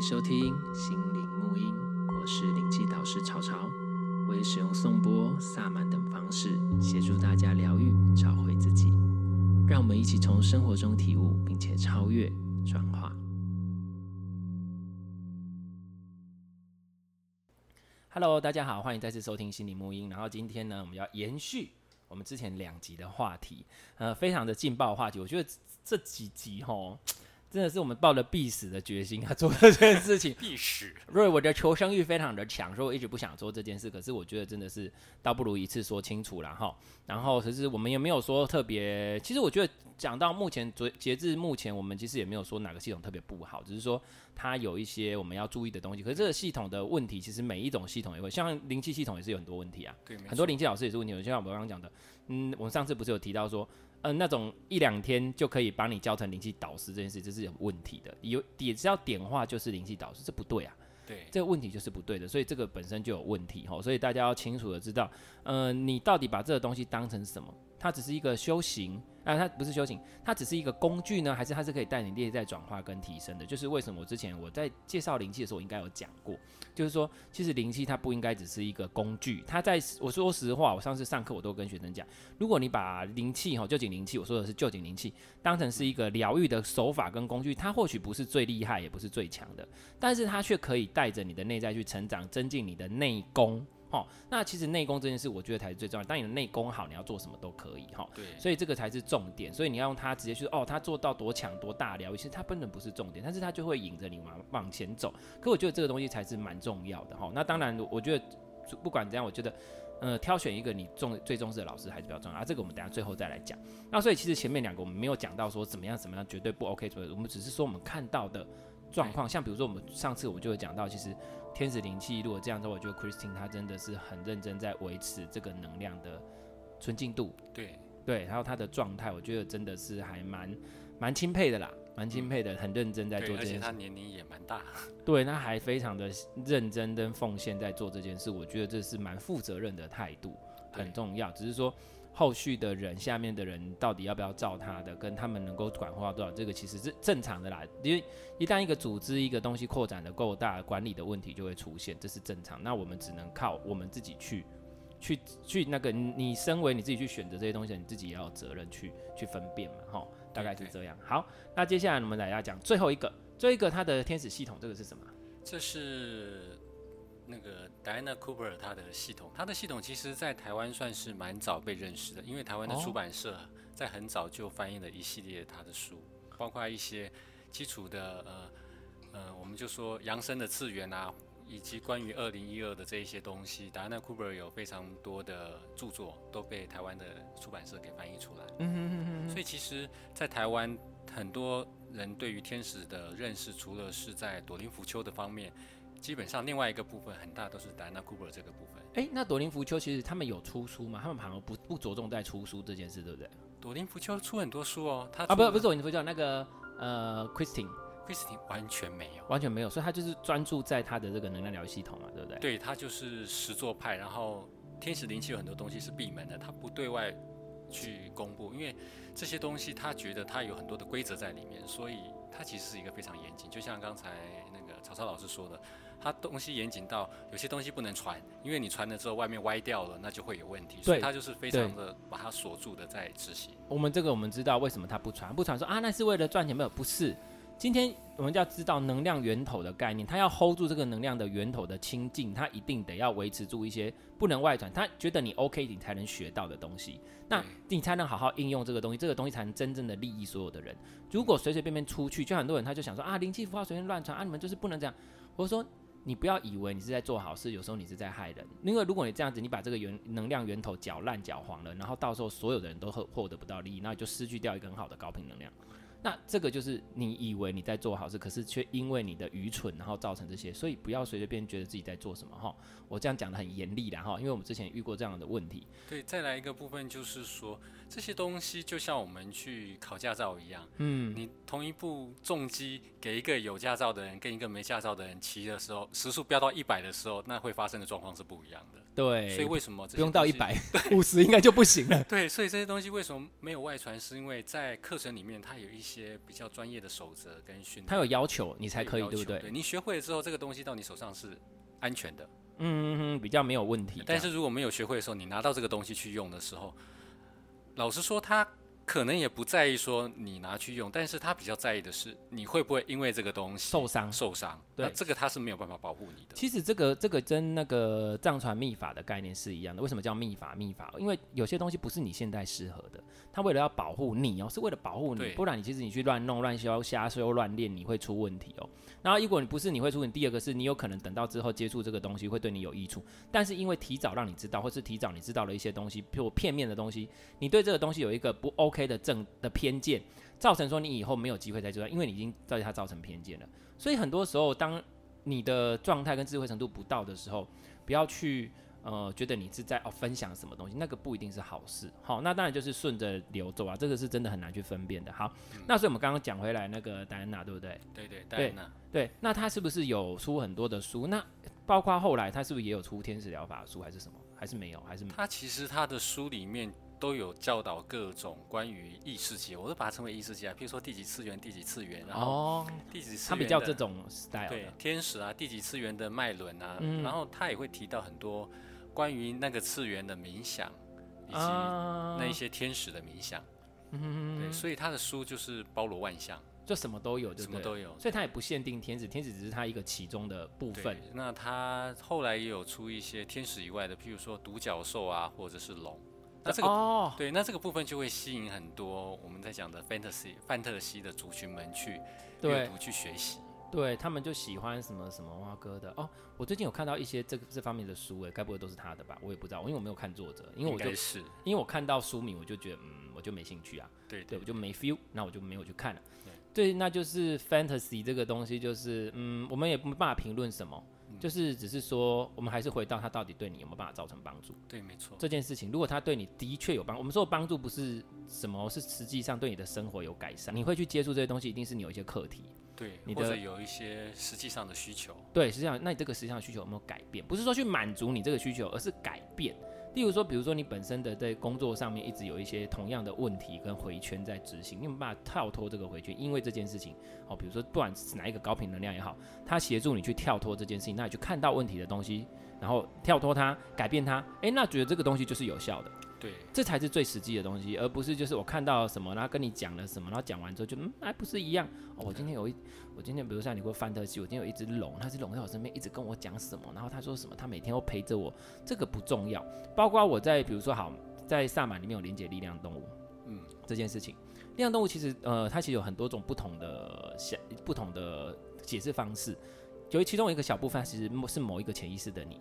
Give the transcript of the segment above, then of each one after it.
收听心灵沐音，我是灵气导师潮潮，我会使用颂钵、萨满等方式协助大家疗愈、找回自己。让我们一起从生活中体悟，并且超越、转化。Hello，大家好，欢迎再次收听心灵沐音。然后今天呢，我们要延续我们之前两集的话题，呃，非常的劲爆的话题。我觉得这几集吼。真的是我们抱着必死的决心 要做这件事情，必死。因为我的求生欲非常的强，所以我一直不想做这件事。可是我觉得真的是倒不如一次说清楚了哈。然后其实我们也没有说特别，其实我觉得讲到目前截至目前，我们其实也没有说哪个系统特别不好，只是说它有一些我们要注意的东西。可是这个系统的问题，其实每一种系统也会，像灵气系统也是有很多问题啊。对，很多灵气老师也是问题。就像我们刚刚讲的，嗯，我们上次不是有提到说。嗯，那种一两天就可以把你教成灵气导师这件事，这是有问题的。有也只要点化就是灵气导师，这不对啊。对，这个问题就是不对的，所以这个本身就有问题哈。所以大家要清楚的知道，嗯，你到底把这个东西当成什么？它只是一个修行。啊，它不是修行，它只是一个工具呢，还是它是可以带你内在转化跟提升的？就是为什么我之前我在介绍灵气的时候，我应该有讲过，就是说，其实灵气它不应该只是一个工具。它在我说实话，我上次上课我都跟学生讲，如果你把灵气哈，臼井灵气，我说的是臼井灵气，当成是一个疗愈的手法跟工具，它或许不是最厉害，也不是最强的，但是它却可以带着你的内在去成长，增进你的内功。哦，那其实内功这件事，我觉得才是最重要的。当你的内功好，你要做什么都可以。哈，对，所以这个才是重点。所以你要用它直接去哦，它做到多强多大疗愈，其实它根本不是重点，但是它就会引着你往往前走。可我觉得这个东西才是蛮重要的。哈，那当然，我觉得不管怎样，我觉得呃，挑选一个你重最重视的老师还是比较重要。啊，这个我们等下最后再来讲。那所以其实前面两个我们没有讲到说怎么样怎么样绝对不 OK，所以我们只是说我们看到的状况。像比如说我们上次我就会讲到，其实。天使灵气，如果这样子，我觉得 Christine 她真的是很认真在维持这个能量的纯净度。对对，然后她的状态，我觉得真的是还蛮蛮钦佩的啦，蛮钦佩的，很认真在做这件事。而且她年龄也蛮大。对，她还非常的认真跟奉献在做这件事，我觉得这是蛮负责任的态度，很重要。只是说。后续的人，下面的人到底要不要照他的，跟他们能够管化多少，这个其实是正常的啦。因为一旦一个组织、一个东西扩展的够大，管理的问题就会出现，这是正常。那我们只能靠我们自己去，去，去那个你身为你自己去选择这些东西，你自己也要有责任去去分辨嘛，哈，大概是这样。好，那接下来我们来要讲最后一个，最后一个它的天使系统，这个是什么？这是。那个 Diana Cooper 他的系统，他的系统其实在台湾算是蛮早被认识的，因为台湾的出版社在很早就翻译了一系列他的书，包括一些基础的呃呃，我们就说扬升的次元啊，以及关于二零一二的这一些东西，Diana Cooper 有非常多的著作都被台湾的出版社给翻译出来。嗯哼哼哼。所以其实，在台湾很多人对于天使的认识，除了是在朵林福丘的方面。基本上另外一个部分很大都是戴安娜库珀这个部分。哎，那朵林福丘其实他们有出书吗？他们好像不不着重在出书这件事，对不对？朵林福丘出很多书哦，他啊不不是朵林福丘那个呃 Christine，Christine 完全没有，完全没有，所以他就是专注在他的这个能量疗愈系统嘛，对不对？对，他就是实作派，然后天使灵气有很多东西是闭门的，他不对外去公布，因为这些东西他觉得他有很多的规则在里面，所以他其实是一个非常严谨，就像刚才那个曹操老师说的。它东西严谨到有些东西不能传，因为你传了之后外面歪掉了，那就会有问题。所以它就是非常的把它锁住的在执行。我们这个我们知道为什么它不传，不传说啊，那是为了赚钱没有？不是，今天我们就要知道能量源头的概念，它要 hold 住这个能量的源头的清净，它一定得要维持住一些不能外传。他觉得你 OK，你才能学到的东西，那你才能好好应用这个东西，这个东西才能真正的利益所有的人。如果随随便便出去，就很多人他就想说啊，灵气符号随便乱传啊，你们就是不能这样。我说。你不要以为你是在做好事，有时候你是在害人。因为如果你这样子，你把这个源能量源头搅烂、搅黄了，然后到时候所有的人都获获得不到利益，那就失去掉一个很好的高频能量。那这个就是你以为你在做好事，可是却因为你的愚蠢，然后造成这些。所以不要随随便觉得自己在做什么哈。我这样讲的很严厉的哈，因为我们之前遇过这样的问题。对，再来一个部分就是说，这些东西就像我们去考驾照一样，嗯，你同一部重机给一个有驾照的人跟一个没驾照的人骑的时候，时速飙到一百的时候，那会发生的状况是不一样的。对，所以为什么这不用到一百五十应该就不行了？对，所以这些东西为什么没有外传？是因为在课程里面，它有一些比较专业的守则跟训练，它有要求你才可以，对不对？对，你学会了之后，这个东西到你手上是安全的，嗯嗯嗯，比较没有问题。但是如果没有学会的时候，你拿到这个东西去用的时候，老实说，它。可能也不在意说你拿去用，但是他比较在意的是你会不会因为这个东西受伤受伤。对，这个他是没有办法保护你的。其实这个这个跟那个藏传秘法的概念是一样的。为什么叫秘法？秘法，因为有些东西不是你现在适合的，他为了要保护你哦，是为了保护你，不然你其实你去乱弄乱修瞎修乱练，你会出问题哦。然后如果你不是你会出问题，第二个是你有可能等到之后接触这个东西会对你有益处，但是因为提早让你知道，或是提早你知道了一些东西，譬如片面的东西，你对这个东西有一个不 OK 的正的。偏见造成说你以后没有机会再做，因为你已经对他造成偏见了。所以很多时候，当你的状态跟智慧程度不到的时候，不要去呃觉得你是在哦分享什么东西，那个不一定是好事。好，那当然就是顺着流走啊，这个是真的很难去分辨的。好，嗯、那所以我们刚刚讲回来那个戴安娜，对不对？对对，戴安娜。对，那他是不是有出很多的书？那包括后来他是不是也有出天使疗法书，还是什么？还是没有？还是没有？他其实他的书里面。都有教导各种关于异世界，我都把它称为异世界啊。譬如说第几次元，第几次元，然后第几次元，他比较这种 style 对天使啊，第几次元的脉轮啊，嗯、然后他也会提到很多关于那个次元的冥想，以及那一些天使的冥想。嗯、对，所以他的书就是包罗万象，就什么都有，什么都有。所以他也不限定天使，天使只是他一个其中的部分。那他后来也有出一些天使以外的，譬如说独角兽啊，或者是龙。那这个、哦、对，那这个部分就会吸引很多我们在讲的 fantasy 范特西的族群们去阅读去学习，对他们就喜欢什么什么蛙哥的哦。我最近有看到一些这这方面的书，诶，该不会都是他的吧？我也不知道，因为我没有看作者，因为我就是因为我看到书名我就觉得嗯，我就没兴趣啊，对对，对，我就没 feel，那我就没有去看了。对，对，那就是 fantasy 这个东西，就是嗯，我们也没办法评论什么。就是只是说，我们还是回到他到底对你有没有办法造成帮助？对，没错。这件事情，如果他对你的确有帮，我们说的帮助不是什么，是实际上对你的生活有改善。你会去接触这些东西，一定是你有一些课题。对，你的或者有一些实际上的需求。对，实际上，那你这个实际上的需求有没有改变？不是说去满足你这个需求，而是改变。例如说，比如说你本身的在工作上面一直有一些同样的问题跟回圈在执行，你有没有办法跳脱这个回圈？因为这件事情，哦，比如说断是哪一个高频能量也好，它协助你去跳脱这件事情，那你去看到问题的东西，然后跳脱它，改变它，诶，那觉得这个东西就是有效的。对，这才是最实际的东西，而不是就是我看到什么，然后跟你讲了什么，然后讲完之后就嗯，还不是一样。哦，我今天有一，我今天比如像你会翻特西，我今天有一只龙，它是龙在我身边一直跟我讲什么，然后他说什么，他每天都陪着我，这个不重要。包括我在比如说好，在萨满里面有连接力量动物，嗯，这件事情，力量动物其实呃，它其实有很多种不同的想不同的解释方式，由于其中一个小部分其实是某一个潜意识的你。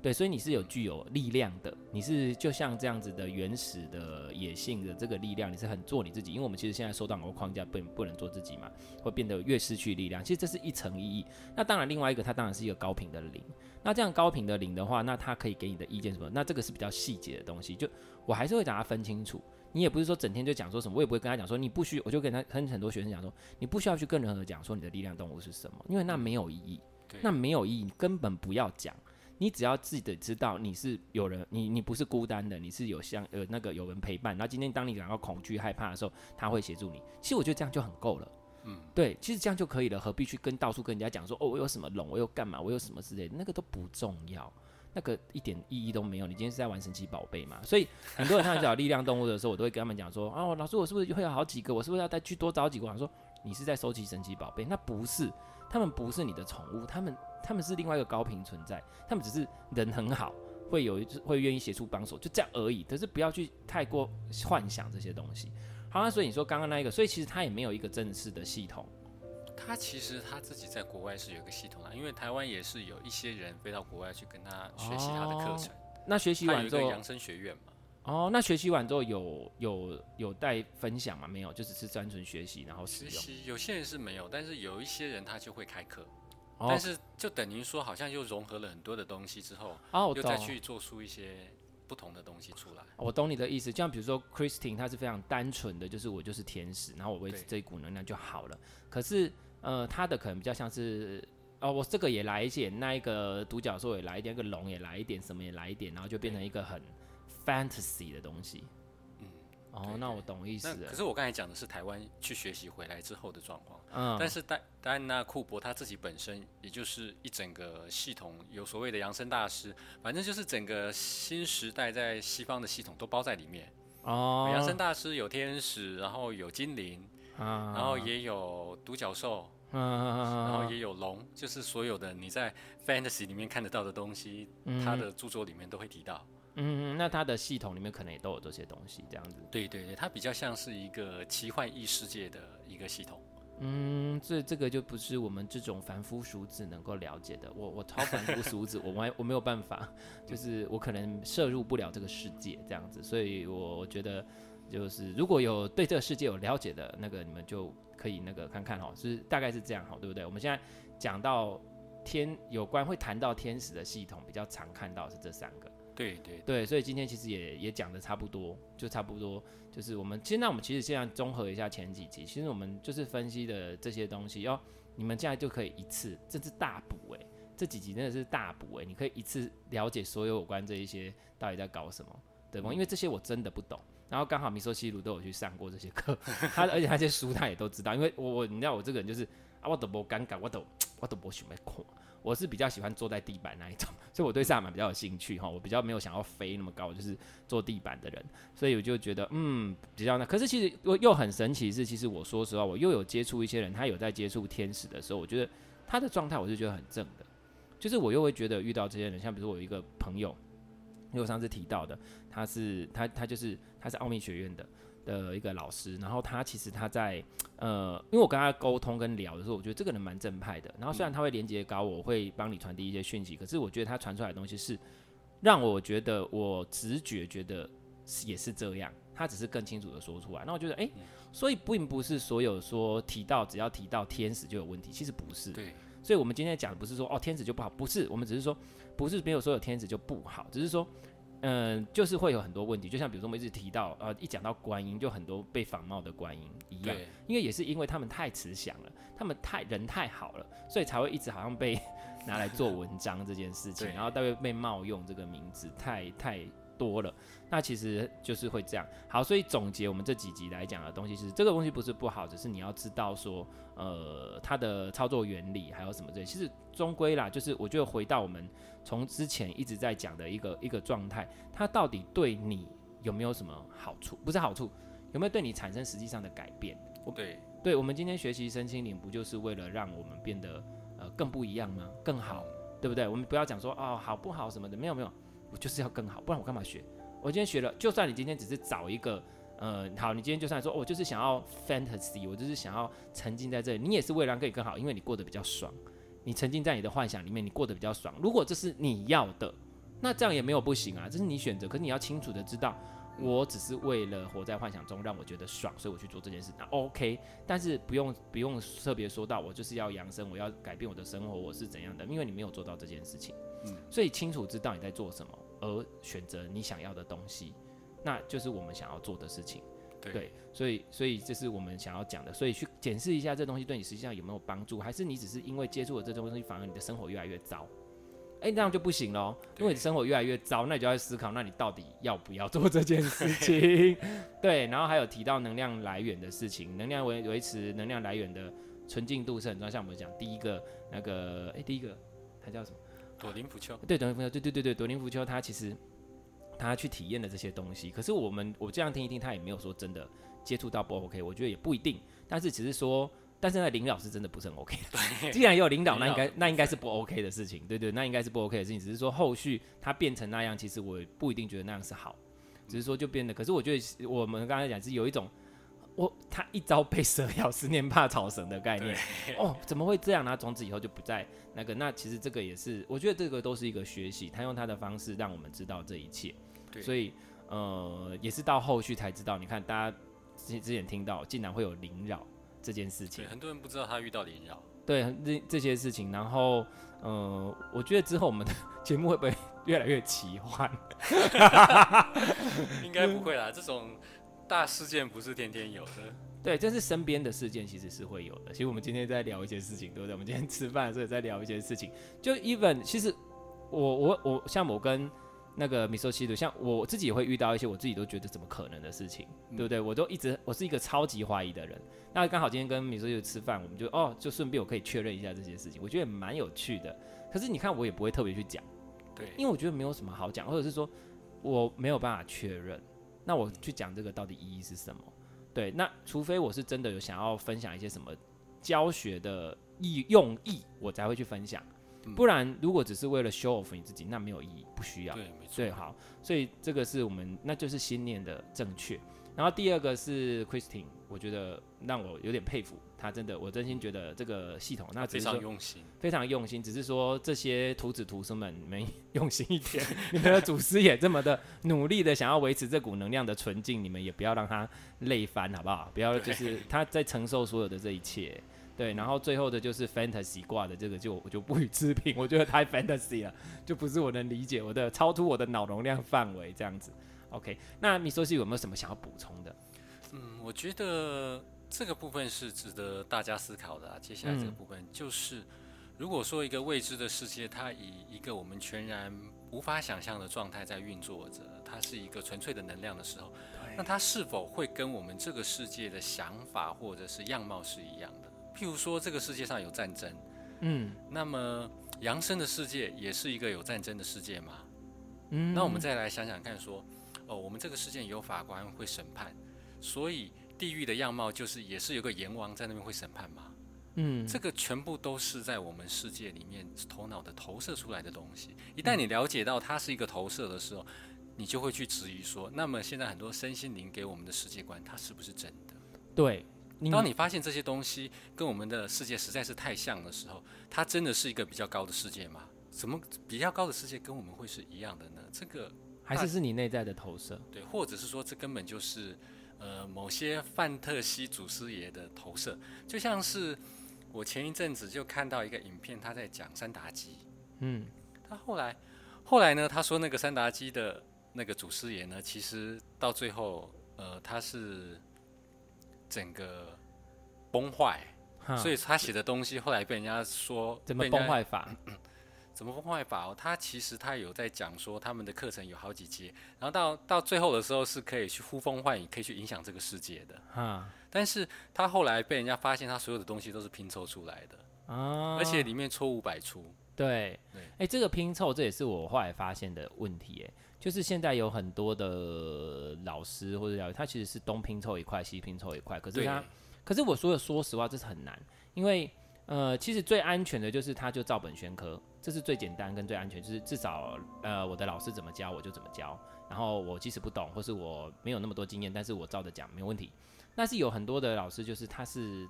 对，所以你是有具有力量的，你是就像这样子的原始的野性的这个力量，你是很做你自己。因为我们其实现在受到很多框架，不不能做自己嘛，会变得越失去力量。其实这是一层意义。那当然，另外一个它当然是一个高频的零。那这样高频的零的话，那它可以给你的意见什么？那这个是比较细节的东西。就我还是会讲它分清楚。你也不是说整天就讲说什么，我也不会跟他讲说你不需，我就跟他跟很多学生讲说，你不需要去跟任何人讲说你的力量动物是什么，因为那没有意义，那没有意义，你根本不要讲。你只要自己知道你是有人，你你不是孤单的，你是有像呃那个有人陪伴。然后今天当你感到恐惧害怕的时候，他会协助你。其实我觉得这样就很够了，嗯，对，其实这样就可以了，何必去跟到处跟人家讲说哦，我有什么龙，我又干嘛，我有什么之类的，那个都不重要，那个一点意义都没有。你今天是在玩神奇宝贝嘛？所以很多人他找力量动物的时候，我都会跟他们讲说 哦，老师，我是不是会有好几个？我是不是要再去多找几个？我说你是在收集神奇宝贝，那不是，他们不是你的宠物，他们。他们是另外一个高频存在，他们只是人很好，会有一会愿意协助帮手，就这样而已。可是不要去太过幻想这些东西。好，那所以你说刚刚那一个，所以其实他也没有一个正式的系统。他其实他自己在国外是有一个系统的，因为台湾也是有一些人飞到国外去跟他学习他的课程。哦，那学习完之后，养生学院嘛。哦，那学习完之后有有有带分享吗？没有，就只是单纯学习然后使用。学习有些人是没有，但是有一些人他就会开课。但是就等于说，好像又融合了很多的东西之后，哦，又再去做出一些不同的东西出来。我懂你的意思，就像比如说 Christine，她是非常单纯的，就是我就是天使，然后我维持这一股能量就好了。可是，呃，她的可能比较像是哦，我这个也来一点，那一个独角兽也来一点，那个龙也来一点，什么也来一点，然后就变成一个很 fantasy 的东西。嗯，哦，那我懂意思了。可是我刚才讲的是台湾去学习回来之后的状况。嗯，但是戴戴安娜库珀他自己本身，也就是一整个系统，有所谓的扬声大师，反正就是整个新时代在西方的系统都包在里面。哦，扬声大师有天使，然后有精灵，嗯，然后也有独角兽。嗯，然后也有龙，就是所有的你在 fantasy 里面看得到的东西，嗯、他的著作里面都会提到。嗯，那它的系统里面可能也都有这些东西，这样子。对对对，它比较像是一个奇幻异世界的一个系统。嗯，这这个就不是我们这种凡夫俗子能够了解的。我我超凡夫俗子，我我我没有办法，就是我可能摄入不了这个世界这样子。所以我我觉得，就是如果有对这个世界有了解的那个，你们就。可以那个看看哈，是大概是这样哈，对不对？我们现在讲到天有关会谈到天使的系统，比较常看到是这三个。对对对，所以今天其实也也讲的差不多，就差不多就是我们现在我们其实现在综合一下前几集，其实我们就是分析的这些东西，要你们现在就可以一次，这是大补诶，这几集真的是大补诶，你可以一次了解所有有关这一些到底在搞什么，对吗？因为这些我真的不懂。然后刚好米索西鲁都有去上过这些课，他而且那些书他也都知道，因为我我你知道我这个人就是啊，我都不尴尬，我都 我都不喜欢看，我是比较喜欢坐在地板那一种，所以我对萨满比较有兴趣哈，我比较没有想要飞那么高，就是坐地板的人，所以我就觉得嗯比较那，可是其实又又很神奇是，其实我说实话，我又有接触一些人，他有在接触天使的时候，我觉得他的状态我是觉得很正的，就是我又会觉得遇到这些人，像比如我有一个朋友。因为我上次提到的，他是他他就是他是奥秘学院的的一个老师，然后他其实他在呃，因为我跟他沟通跟聊的时候，我觉得这个人蛮正派的。然后虽然他会连接高我，我会帮你传递一些讯息，可是我觉得他传出来的东西是让我觉得我直觉觉得也是这样，他只是更清楚的说出来。那我觉得哎、欸，所以并不是所有说提到只要提到天使就有问题，其实不是。对。所以我们今天讲的不是说哦天使就不好，不是，我们只是说。不是没有说有天使就不好，只是说，嗯、呃，就是会有很多问题。就像比如说我们一直提到，呃，一讲到观音，就很多被仿冒的观音一样。对因为也是因为他们太慈祥了，他们太人太好了，所以才会一直好像被 拿来做文章这件事情，然后大概被冒用这个名字太太多了。那其实就是会这样。好，所以总结我们这几集来讲的东西是，这个东西不是不好，只是你要知道说，呃，它的操作原理还有什么这些。其实终归啦，就是我觉得回到我们。从之前一直在讲的一个一个状态，它到底对你有没有什么好处？不是好处，有没有对你产生实际上的改变？对，对，我们今天学习身心灵，不就是为了让我们变得呃更不一样吗？更好，对不对？我们不要讲说哦好不好什么的，没有没有，我就是要更好，不然我干嘛学？我今天学了，就算你今天只是找一个呃好，你今天就算说我就是想要 fantasy，我就是想要沉浸在这里，你也是为了让可以更好，因为你过得比较爽。你沉浸在你的幻想里面，你过得比较爽。如果这是你要的，那这样也没有不行啊，这是你选择。可是你要清楚的知道，我只是为了活在幻想中，让我觉得爽，所以我去做这件事，那 OK。但是不用不用特别说到我就是要扬升，我要改变我的生活，我是怎样的？因为你没有做到这件事情，嗯，所以清楚知道你在做什么，而选择你想要的东西，那就是我们想要做的事情。对，对，所以所以这是我们想要讲的，所以去检视一下这东西对你实际上有没有帮助，还是你只是因为接触了这东西，反而你的生活越来越糟？哎，那样就不行喽，因为你生活越来越糟，那你就要思考，那你到底要不要做这件事情？对，然后还有提到能量来源的事情，能量维维持能量来源的纯净度是很重要。像我们讲第一个那个，哎，第一个它叫什么？朵林浮丘。对，朵林芙秋，对对对对，朵林浮丘它其实。他去体验了这些东西，可是我们我这样听一听，他也没有说真的接触到不 OK，我觉得也不一定。但是只是说，但是那领导是真的不是很 OK 的。对 既然有领导，那应该那应该是不 OK 的事情，对对，那应该是不 OK 的事情。只是说后续他变成那样，其实我不一定觉得那样是好，只是说就变得。可是我觉得我们刚才讲是有一种，我他一朝被蛇咬，十年怕草绳的概念。哦，怎么会这样呢？从此以后就不再那个。那其实这个也是，我觉得这个都是一个学习。他用他的方式让我们知道这一切。所以，呃，也是到后续才知道。你看，大家之之前听到，竟然会有灵扰这件事情。很多人不知道他遇到林扰。对，这这些事情。然后，呃，我觉得之后我们的节目会不会越来越奇幻？应该不会啦，这种大事件不是天天有的。对，这是身边的事件，其实是会有的。其实我们今天在聊一些事情，对不对？我们今天吃饭的时候也在聊一些事情。就 even 其实我我我像我跟那个米索西鲁，像我自己也会遇到一些我自己都觉得怎么可能的事情，嗯、对不对？我都一直我是一个超级怀疑的人。那刚好今天跟米索西鲁吃饭，我们就哦，就顺便我可以确认一下这些事情，我觉得也蛮有趣的。可是你看，我也不会特别去讲，对，因为我觉得没有什么好讲，或者是说我没有办法确认，那我去讲这个到底意义是什么？对，那除非我是真的有想要分享一些什么教学的意用意，我才会去分享。嗯、不然，如果只是为了 show off 你自己，那没有意义，不需要。对，没错。对，好，所以这个是我们，那就是信念的正确。然后第二个是 Christine，我觉得让我有点佩服。他真的，我真心觉得这个系统那非常用心，非常用心。只是说这些徒子徒孙们没用心一点，你们的祖师也这么的努力的想要维持这股能量的纯净，你们也不要让他累翻，好不好？不要就是他在承受所有的这一切，对。然后最后的就是 fantasy 挂的这个就我就不予置评，我觉得太 fantasy 了，就不是我能理解，我的超出我的脑容量范围这样子。OK，那米索西有没有什么想要补充的？嗯，我觉得。这个部分是值得大家思考的啊。接下来这个部分就是，如果说一个未知的世界，它以一个我们全然无法想象的状态在运作着，它是一个纯粹的能量的时候，那它是否会跟我们这个世界的想法或者是样貌是一样的？譬如说，这个世界上有战争，嗯，那么扬升的世界也是一个有战争的世界吗？嗯，那我们再来想想看，说，哦，我们这个世界有法官会审判，所以。地狱的样貌就是，也是有个阎王在那边会审判吗？嗯，这个全部都是在我们世界里面头脑的投射出来的东西。一旦你了解到它是一个投射的时候，你就会去质疑说，那么现在很多身心灵给我们的世界观，它是不是真的？对，当你发现这些东西跟我们的世界实在是太像的时候，它真的是一个比较高的世界吗？怎么比较高的世界跟我们会是一样的呢？这个还是是你内在的投射？对，或者是说这根本就是。呃，某些范特西祖师爷的投射，就像是我前一阵子就看到一个影片，他在讲三达基。嗯，他后来后来呢，他说那个三达基的那个祖师爷呢，其实到最后，呃，他是整个崩坏，所以他写的东西后来被人家说 怎么崩坏法。怎么崩坏法哦？他其实他有在讲说，他们的课程有好几阶，然后到到最后的时候是可以去呼风唤雨，可以去影响这个世界的。哈，但是他后来被人家发现，他所有的东西都是拼凑出来的啊，而且里面错误百出。对对，哎，这个拼凑这也是我后来发现的问题，哎，就是现在有很多的老师或者教育，他其实是东拼凑一块，西拼凑一块，可是他，可是我说的说实话，这是很难，因为呃，其实最安全的就是他就照本宣科。这是最简单跟最安全，就是至少呃我的老师怎么教我就怎么教，然后我即使不懂或是我没有那么多经验，但是我照着讲没有问题。但是有很多的老师就是他是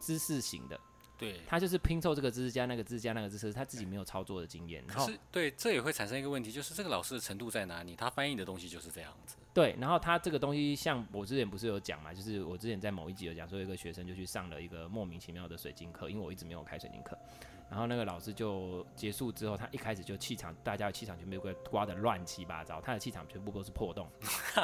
知识型的，对，他就是拼凑这个知识加那个知识加那个知识，他自己没有操作的经验。然后可是对，这也会产生一个问题，就是这个老师的程度在哪里？他翻译的东西就是这样子。对，然后他这个东西像我之前不是有讲嘛，就是我之前在某一集有讲说，一个学生就去上了一个莫名其妙的水晶课，因为我一直没有开水晶课。然后那个老师就结束之后，他一开始就气场，大家的气场全部被刮得乱七八糟，他的气场全部都是破洞。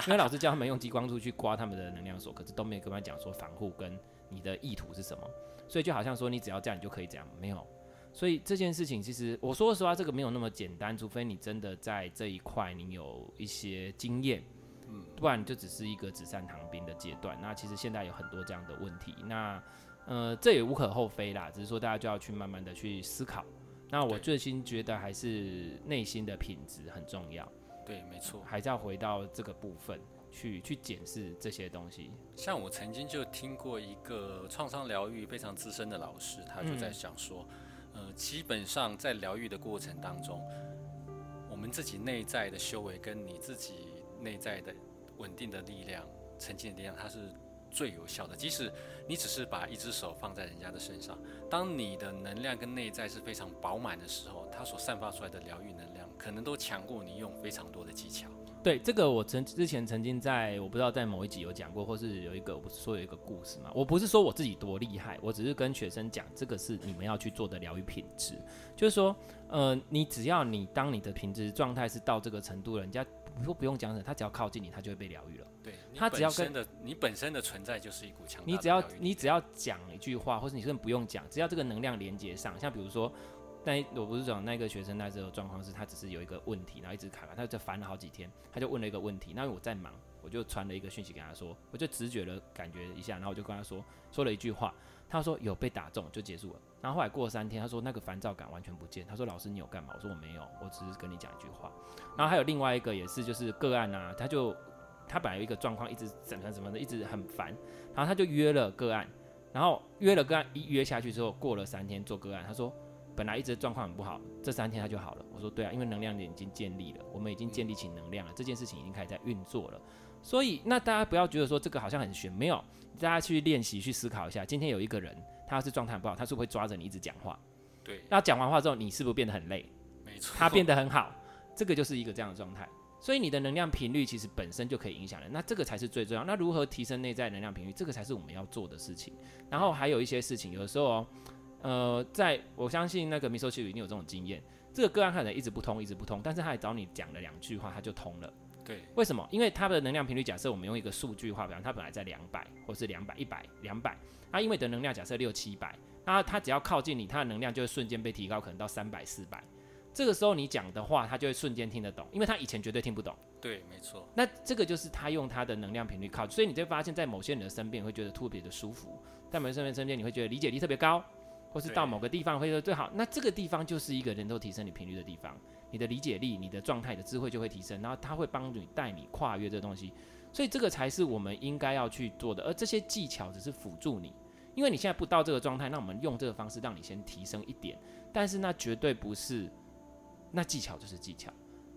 因为老师叫他们用激光柱去刮他们的能量锁，可是都没有跟他讲说防护跟你的意图是什么，所以就好像说你只要这样你就可以这样，没有。所以这件事情其实我说实话，这个没有那么简单，除非你真的在这一块你有一些经验，嗯，不然就只是一个纸上谈兵的阶段。那其实现在有很多这样的问题，那。呃，这也无可厚非啦，只是说大家就要去慢慢的去思考。那我最新觉得还是内心的品质很重要。对，没错，还是要回到这个部分去去检视这些东西。像我曾经就听过一个创伤疗愈非常资深的老师，他就在讲说，嗯、呃，基本上在疗愈的过程当中，我们自己内在的修为跟你自己内在的稳定的力量、沉静的力量，它是。最有效的，即使你只是把一只手放在人家的身上，当你的能量跟内在是非常饱满的时候，它所散发出来的疗愈能量，可能都强过你用非常多的技巧。对，这个我曾之前曾经在我不知道在某一集有讲过，或是有一个我不是说有一个故事嘛？我不是说我自己多厉害，我只是跟学生讲，这个是你们要去做的疗愈品质，就是说，呃，你只要你当你的品质状态是到这个程度了，人家说不用讲什么，他只要靠近你，他就会被疗愈了。对，他只要跟的你本身的存在就是一股强大的，你只要你只要讲一句话，或是你甚至不用讲，只要这个能量连接上，像比如说。但我不是讲那个学生那时候状况是他只是有一个问题，然后一直卡卡，他就烦了好几天，他就问了一个问题。那我在忙，我就传了一个讯息给他说，我就直觉的感觉一下，然后我就跟他说说了一句话，他说有被打中就结束了。然后后来过了三天，他说那个烦躁感完全不见。他说老师你有干嘛？我说我没有，我只是跟你讲一句话。然后还有另外一个也是就是个案啊，他就他本来有一个状况一直怎么怎么的，一直很烦，然后他就约了个案，然后约了个案一约下去之后，过了三天做个案，他说。本来一直状况很不好，这三天他就好了。我说对啊，因为能量点已经建立了，我们已经建立起能量了，这件事情已经开始在运作了。所以那大家不要觉得说这个好像很玄，没有，大家去练习去思考一下。今天有一个人，他要是状态很不好，他是不是会抓着你一直讲话？对。那讲完话之后，你是不是变得很累？没错。他变得很好，这个就是一个这样的状态。所以你的能量频率其实本身就可以影响人，那这个才是最重要。那如何提升内在能量频率，这个才是我们要做的事情。然后还有一些事情，有的时候哦。呃，在我相信那个米索其实一定有这种经验，这个个案可能一直不通，一直不通，但是他还找你讲了两句话，他就通了。对，为什么？因为他的能量频率，假设我们用一个数据化，比方他本来在两百，或是两百、一百、两百，他因为的能量假设六七百，那他只要靠近你，他的能量就会瞬间被提高，可能到三百、四百。这个时候你讲的话，他就会瞬间听得懂，因为他以前绝对听不懂。对，没错。那这个就是他用他的能量频率靠，所以你就会发现，在某些人的身边会觉得特别的舒服，在某些人身边你会觉得理解力特别高。或是到某个地方会说最好，那这个地方就是一个能够提升你频率的地方，你的理解力、你的状态、的智慧就会提升，然后它会帮你带你跨越这东西，所以这个才是我们应该要去做的，而这些技巧只是辅助你，因为你现在不到这个状态，那我们用这个方式让你先提升一点，但是那绝对不是，那技巧就是技巧，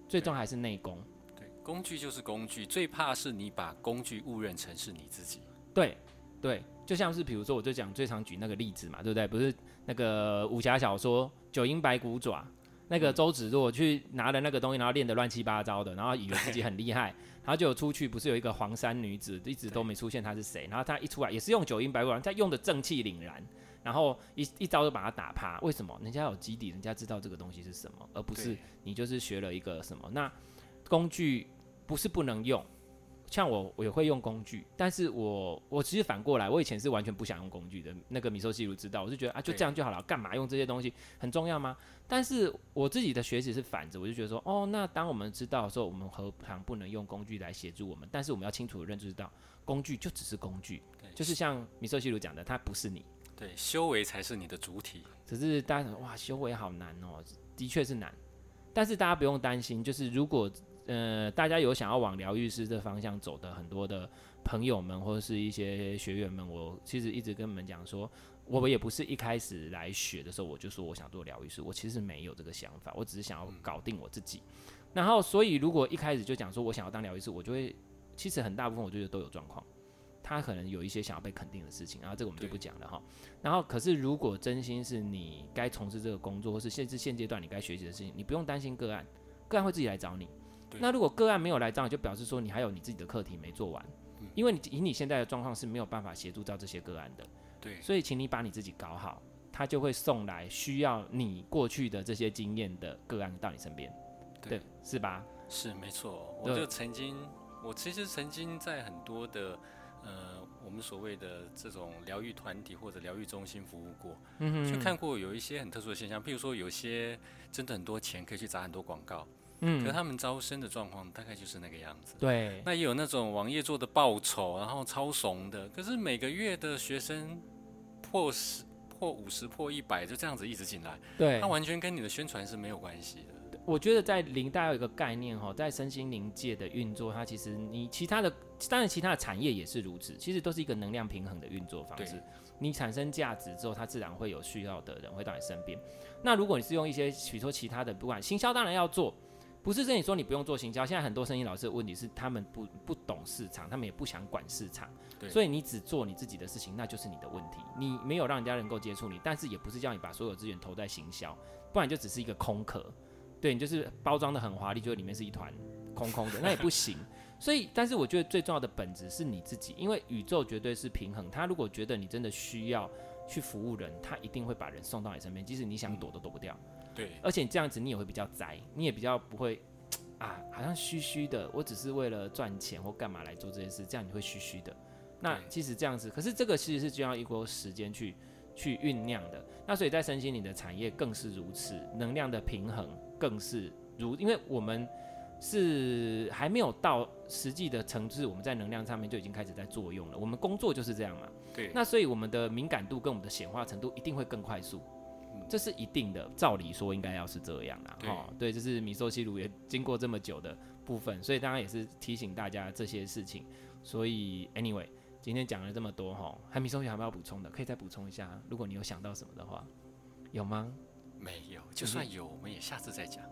最终还是内功。对，工具就是工具，最怕是你把工具误认成是你自己。对，对。就像是比如说，我就讲最常举那个例子嘛，对不对？不是那个武侠小说《九阴白骨爪》，那个周芷若去拿了那个东西，然后练得乱七八糟的，然后以为自己很厉害，然后就有出去，不是有一个黄衫女子一直都没出现，她是谁？然后她一出来也是用九阴白骨爪，她用的正气凛然，然后一一招就把她打趴。为什么？人家有基底，人家知道这个东西是什么，而不是你就是学了一个什么。那工具不是不能用。像我，我也会用工具，但是我我其实反过来，我以前是完全不想用工具的。那个米寿西鲁知道，我就觉得啊，就这样就好了，干嘛用这些东西很重要吗？但是我自己的学习是反着，我就觉得说，哦，那当我们知道的时候，我们何尝不能用工具来协助我们？但是我们要清楚的认知到，工具就只是工具，就是像米寿西鲁讲的，它不是你。对，修为才是你的主体。只是大家说，哇，修为好难哦，的确是难。但是大家不用担心，就是如果。呃，大家有想要往疗愈师这方向走的很多的朋友们，或者是一些学员们，我其实一直跟你们讲说，我也不是一开始来学的时候我就说我想做疗愈师，我其实没有这个想法，我只是想要搞定我自己。然后，所以如果一开始就讲说我想要当疗愈师，我就会其实很大部分我觉得都有状况，他可能有一些想要被肯定的事情，然后这个我们就不讲了哈。然后，可是如果真心是你该从事这个工作，或是现至现阶段你该学习的事情，你不用担心个案，个案会自己来找你。那如果个案没有来账，就表示说你还有你自己的课题没做完，因为你以你现在的状况是没有办法协助到这些个案的。对，所以请你把你自己搞好，他就会送来需要你过去的这些经验的个案到你身边。对，是吧？是没错。我就曾经，我其实曾经在很多的呃我们所谓的这种疗愈团体或者疗愈中心服务过，嗯哼，就看过有一些很特殊的现象，譬如说有些真的很多钱可以去砸很多广告。嗯，可他们招生的状况大概就是那个样子。对，那也有那种网页做的爆丑，然后超怂的。可是每个月的学生破十、破五十、破一百，就这样子一直进来。对，他完全跟你的宣传是没有关系的。我觉得在灵大有一个概念哈，在身心灵界的运作，它其实你其他的，当然其他的产业也是如此，其实都是一个能量平衡的运作方式。你产生价值之后，它自然会有需要的人会到你身边。那如果你是用一些，比如说其他的，不管行销，当然要做。不是跟你说你不用做行销，现在很多生意老师的问题是他们不不懂市场，他们也不想管市场，对，所以你只做你自己的事情，那就是你的问题。你没有让人家能够接触你，但是也不是叫你把所有资源投在行销，不然就只是一个空壳，对，你就是包装的很华丽，就里面是一团空空的，那也不行。所以，但是我觉得最重要的本质是你自己，因为宇宙绝对是平衡。他如果觉得你真的需要去服务人，他一定会把人送到你身边，即使你想躲都躲不掉。对，而且你这样子你也会比较宅，你也比较不会啊，好像虚虚的。我只是为了赚钱或干嘛来做这件事，这样你会虚虚的。那其实这样子，可是这个其实是需要一波时间去去酝酿的。那所以在身心灵的产业更是如此，能量的平衡更是如，因为我们。是还没有到实际的层次，我们在能量上面就已经开始在作用了。我们工作就是这样嘛。对。那所以我们的敏感度跟我们的显化程度一定会更快速，嗯、这是一定的。照理说应该要是这样啦。哈、哦，对，这是米寿西鲁也经过这么久的部分，所以当然也是提醒大家这些事情。所以 anyway，今天讲了这么多哈，还米寿西还有没有补充的？可以再补充一下，如果你有想到什么的话，有吗？没有，就算有，我们也下次再讲。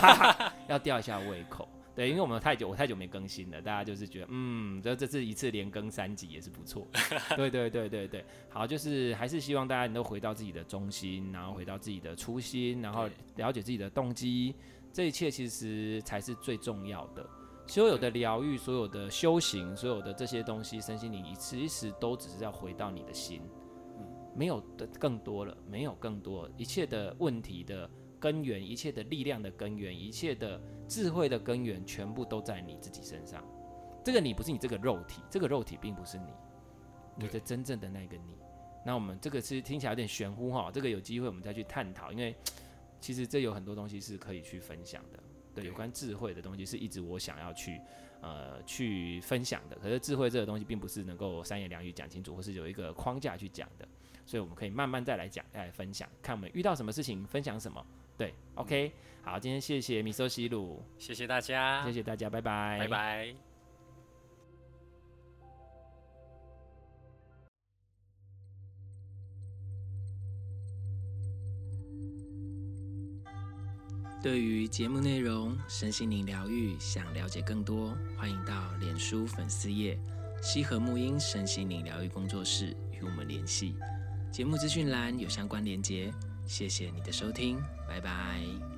要吊一下胃口，对，因为我们太久，我太久没更新了，大家就是觉得，嗯，这这次一次连更三集也是不错。对对对对对，好，就是还是希望大家能够回到自己的中心，然后回到自己的初心，然后了解自己的动机，这一切其实才是最重要的。所有的疗愈，所有的修行，所有的这些东西，身心灵，其实都只是要回到你的心。没有的更多了，没有更多，一切的问题的根源，一切的力量的根源，一切的智慧的根源，全部都在你自己身上。这个你不是你这个肉体，这个肉体并不是你，你的真正的那个你。那我们这个是听起来有点玄乎哈，这个有机会我们再去探讨，因为其实这有很多东西是可以去分享的。对，有关智慧的东西是一直我想要去呃去分享的。可是智慧这个东西并不是能够三言两语讲清楚，或是有一个框架去讲的。所以我们可以慢慢再来讲，再来分享，看我们遇到什么事情，分享什么。对，OK，好，今天谢谢米寿西鲁，谢谢大家，谢谢大家，拜拜，拜拜。对于节目内容、身心灵疗愈，想了解更多，欢迎到脸书粉丝页西和沐音身心灵疗愈工作室与我们联系。节目资讯栏有相关连接，谢谢你的收听，拜拜。